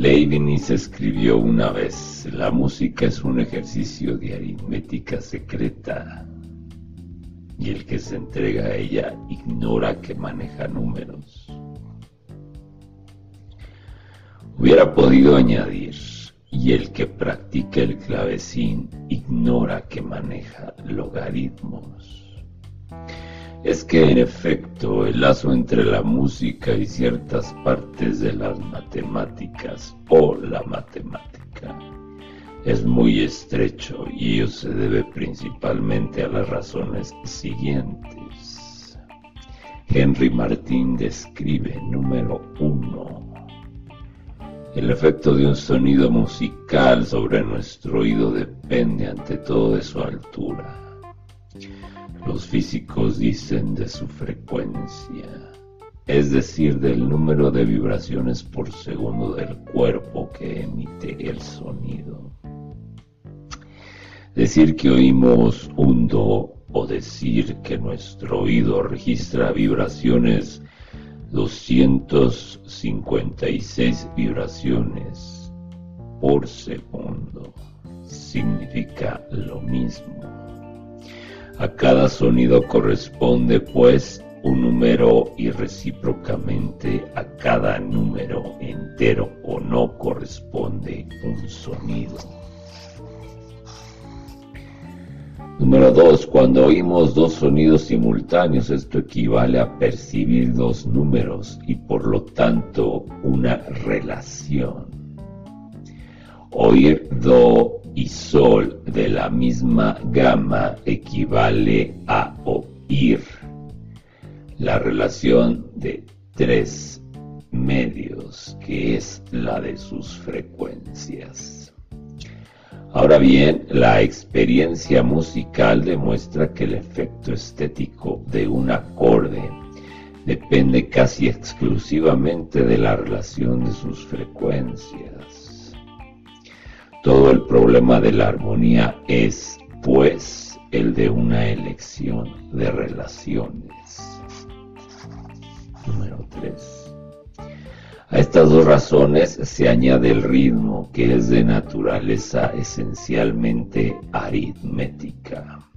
Leibniz escribió una vez, la música es un ejercicio de aritmética secreta y el que se entrega a ella ignora que maneja números. Hubiera podido añadir, y el que practica el clavecín ignora que maneja logaritmos. Es que en efecto el lazo entre la música y ciertas partes de las matemáticas o la matemática es muy estrecho y ello se debe principalmente a las razones siguientes. Henry Martín describe número uno el efecto de un sonido musical sobre nuestro oído depende ante todo de su altura. Los físicos dicen de su frecuencia, es decir, del número de vibraciones por segundo del cuerpo que emite el sonido. Decir que oímos un do o decir que nuestro oído registra vibraciones 256 vibraciones por segundo significa lo mismo. A cada sonido corresponde pues un número y recíprocamente a cada número entero o no corresponde un sonido. Número 2. Cuando oímos dos sonidos simultáneos, esto equivale a percibir dos números y por lo tanto una relación. Oír do y sol de la misma gama equivale a oír la relación de tres medios, que es la de sus frecuencias. Ahora bien, la experiencia musical demuestra que el efecto estético de un acorde depende casi exclusivamente de la relación de sus frecuencias. Todo el problema de la armonía es, pues, el de una elección de relaciones. Número 3. A estas dos razones se añade el ritmo, que es de naturaleza esencialmente aritmética.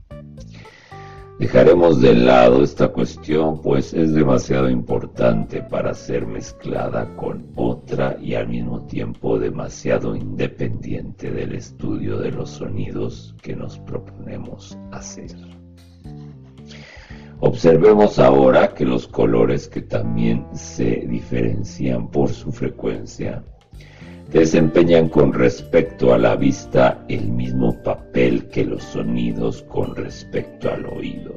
Dejaremos de lado esta cuestión, pues es demasiado importante para ser mezclada con otra y al mismo tiempo demasiado independiente del estudio de los sonidos que nos proponemos hacer. Observemos ahora que los colores que también se diferencian por su frecuencia desempeñan con respecto a la vista el mismo papel que los sonidos con respecto al oído.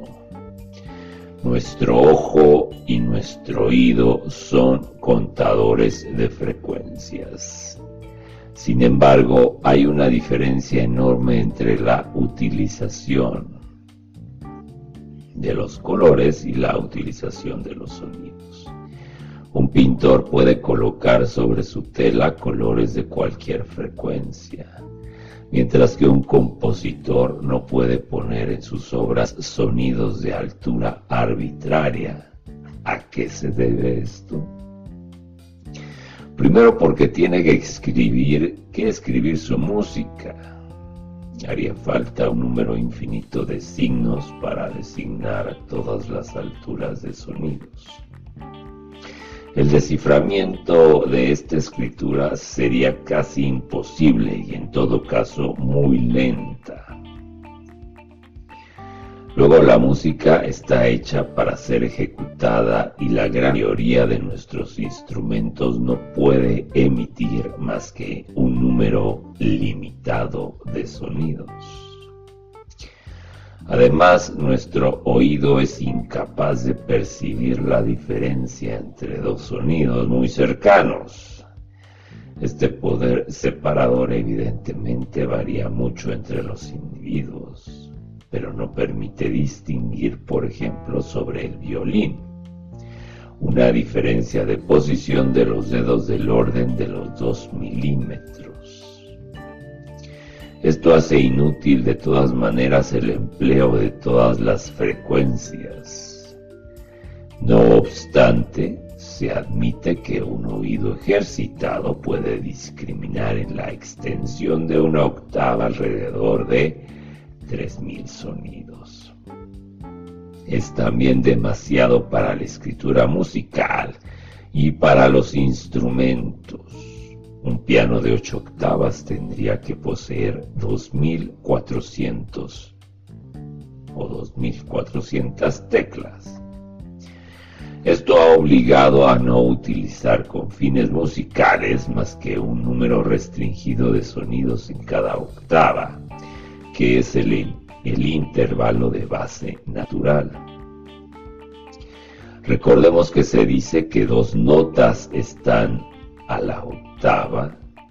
Nuestro ojo y nuestro oído son contadores de frecuencias. Sin embargo, hay una diferencia enorme entre la utilización de los colores y la utilización de los sonidos. Un pintor puede colocar sobre su tela colores de cualquier frecuencia, mientras que un compositor no puede poner en sus obras sonidos de altura arbitraria. ¿A qué se debe esto? Primero porque tiene que escribir, que escribir su música Haría falta un número infinito de signos para designar todas las alturas de sonidos. El desciframiento de esta escritura sería casi imposible y en todo caso muy lenta. Luego la música está hecha para ser ejecutada y la gran mayoría de nuestros instrumentos no puede emitir más que un número limitado de sonidos. Además, nuestro oído es incapaz de percibir la diferencia entre dos sonidos muy cercanos. Este poder separador evidentemente varía mucho entre los individuos pero no permite distinguir, por ejemplo, sobre el violín. Una diferencia de posición de los dedos del orden de los 2 milímetros. Esto hace inútil de todas maneras el empleo de todas las frecuencias. No obstante, se admite que un oído ejercitado puede discriminar en la extensión de una octava alrededor de 3.000 sonidos. Es también demasiado para la escritura musical y para los instrumentos. Un piano de 8 octavas tendría que poseer 2.400 o 2.400 teclas. Esto ha obligado a no utilizar con fines musicales más que un número restringido de sonidos en cada octava, que es el, el intervalo de base natural. Recordemos que se dice que dos notas están a la octava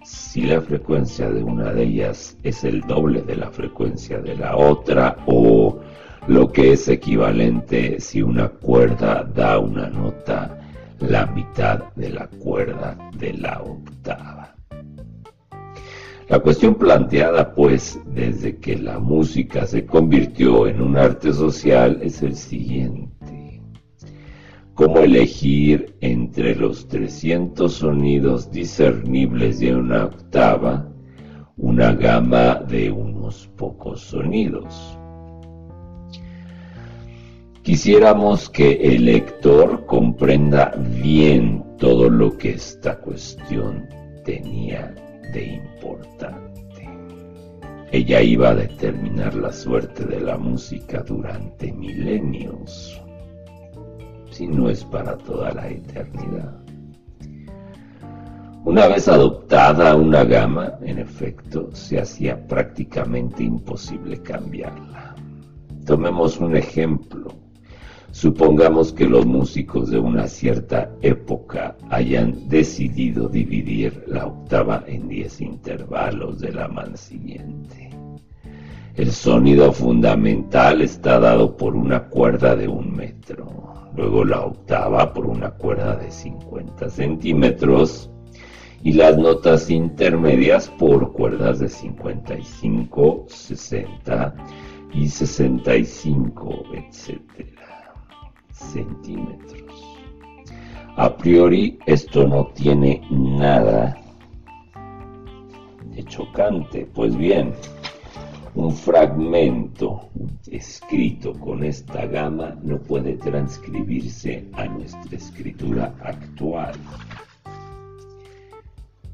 si la frecuencia de una de ellas es el doble de la frecuencia de la otra o lo que es equivalente si una cuerda da una nota la mitad de la cuerda de la octava. La cuestión planteada, pues, desde que la música se convirtió en un arte social es el siguiente. ¿Cómo elegir entre los 300 sonidos discernibles de una octava una gama de unos pocos sonidos? Quisiéramos que el lector comprenda bien todo lo que esta cuestión tenía de importante. Ella iba a determinar la suerte de la música durante milenios, si no es para toda la eternidad. Una vez adoptada una gama, en efecto, se hacía prácticamente imposible cambiarla. Tomemos un ejemplo Supongamos que los músicos de una cierta época hayan decidido dividir la octava en 10 intervalos de la mano siguiente. El sonido fundamental está dado por una cuerda de un metro, luego la octava por una cuerda de 50 centímetros y las notas intermedias por cuerdas de 55, 60 y 65, etc centímetros. A priori esto no tiene nada de chocante. Pues bien, un fragmento escrito con esta gama no puede transcribirse a nuestra escritura actual.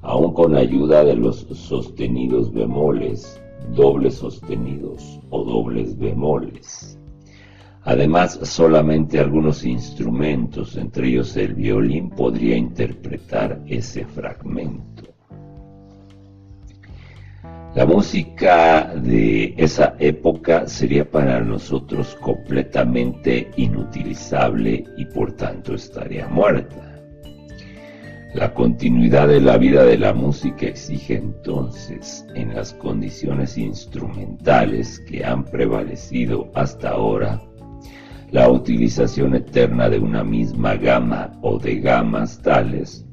Aún con ayuda de los sostenidos bemoles, dobles sostenidos o dobles bemoles. Además, solamente algunos instrumentos, entre ellos el violín, podría interpretar ese fragmento. La música esa época sería para nosotros completamente inutilizable y por tanto estaría muerta. La continuidad de la vida de la música exige entonces, en las condiciones instrumentales que han prevalecido hasta ahora, la utilización eterna de una misma gama o de gamas tales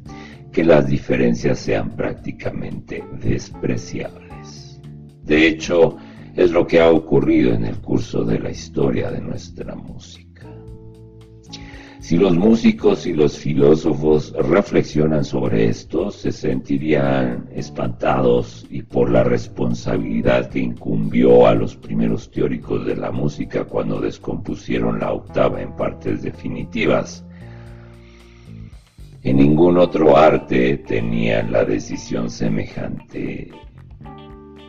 que las diferencias sean prácticamente despreciables. De hecho, es lo que ha ocurrido en el curso de la historia de nuestra música. Si los músicos y los filósofos reflexionan sobre esto, se sentirían espantados y por la responsabilidad que incumbió a los primeros teóricos de la música cuando descompusieron la octava en partes definitivas. En ningún otro arte tenían la decisión semejante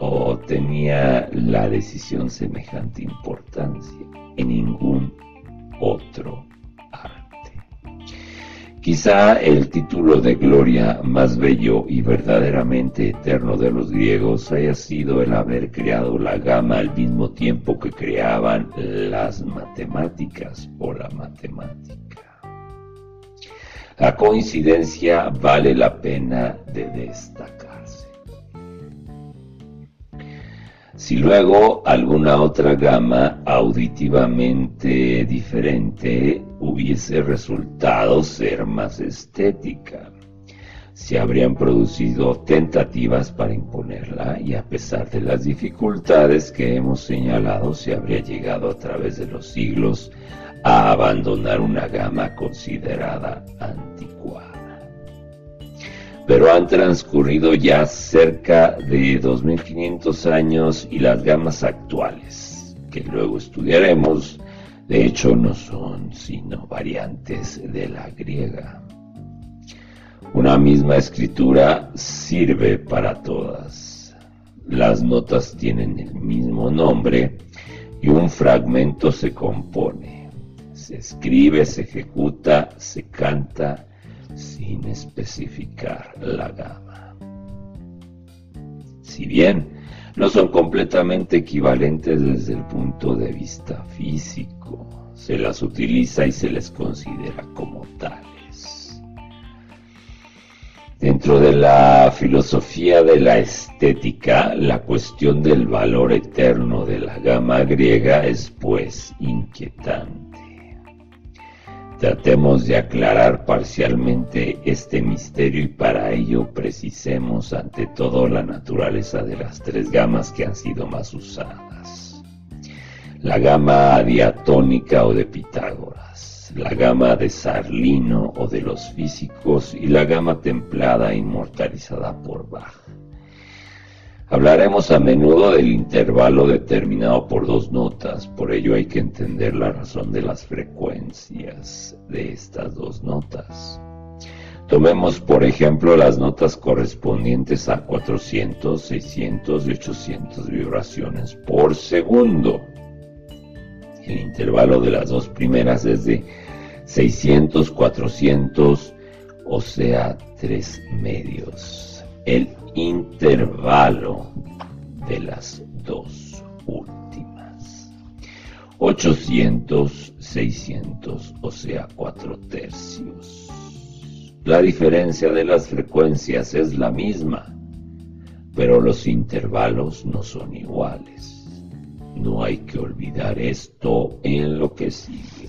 o tenía la decisión semejante importancia en ningún otro Quizá el título de gloria más bello y verdaderamente eterno de los griegos haya sido el haber creado la gama al mismo tiempo que creaban las matemáticas o la matemática. La coincidencia vale la pena de destacar. Si luego alguna otra gama auditivamente diferente hubiese resultado ser más estética, se habrían producido tentativas para imponerla y a pesar de las dificultades que hemos señalado, se habría llegado a través de los siglos a abandonar una gama considerada anticuada. Pero han transcurrido ya cerca de 2500 años y las gamas actuales, que luego estudiaremos, de hecho no son sino variantes de la griega. Una misma escritura sirve para todas. Las notas tienen el mismo nombre y un fragmento se compone. Se escribe, se ejecuta, se canta especificar la gama. Si bien no son completamente equivalentes desde el punto de vista físico, se las utiliza y se les considera como tales. Dentro de la filosofía de la estética, la cuestión del valor eterno de la gama griega es pues inquietante. Tratemos de aclarar parcialmente este misterio y para ello precisemos ante todo la naturaleza de las tres gamas que han sido más usadas. La gama diatónica o de Pitágoras, la gama de Sarlino o de los físicos y la gama templada inmortalizada por Bach. Hablaremos a menudo del intervalo determinado por dos notas, por ello hay que entender la razón de las frecuencias de estas dos notas. Tomemos por ejemplo las notas correspondientes a 400, 600 y 800 vibraciones por segundo. El intervalo de las dos primeras es de 600, 400, o sea, tres medios. El intervalo de las dos últimas. 800, 600, o sea, 4 tercios. La diferencia de las frecuencias es la misma, pero los intervalos no son iguales. No hay que olvidar esto en lo que sigue.